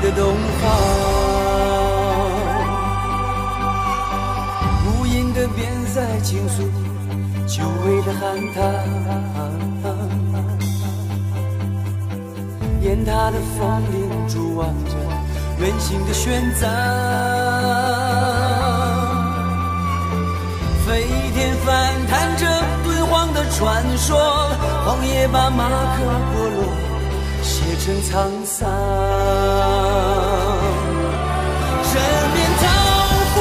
的东方。无垠的边塞倾诉久违的寒塘，雁塔的风铃伫望着远行的玄奘。飞天翻弹着敦煌的传说，荒野把马克波罗写成沧桑。人面桃花，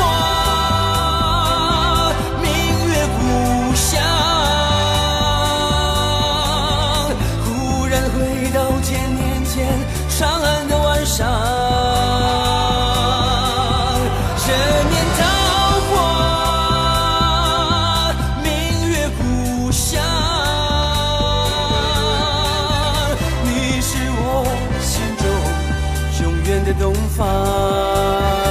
明月故乡。忽然回到千年前长安远的东方。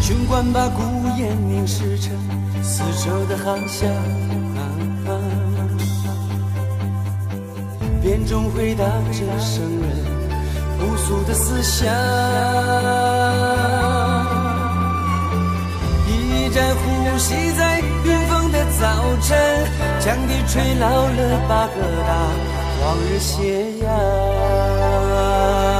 军官把孤雁凝视成四周的航向，眼中回答着生人朴素的思想。一盏呼吸在云峰的早晨，将地吹老了八个大往日斜阳。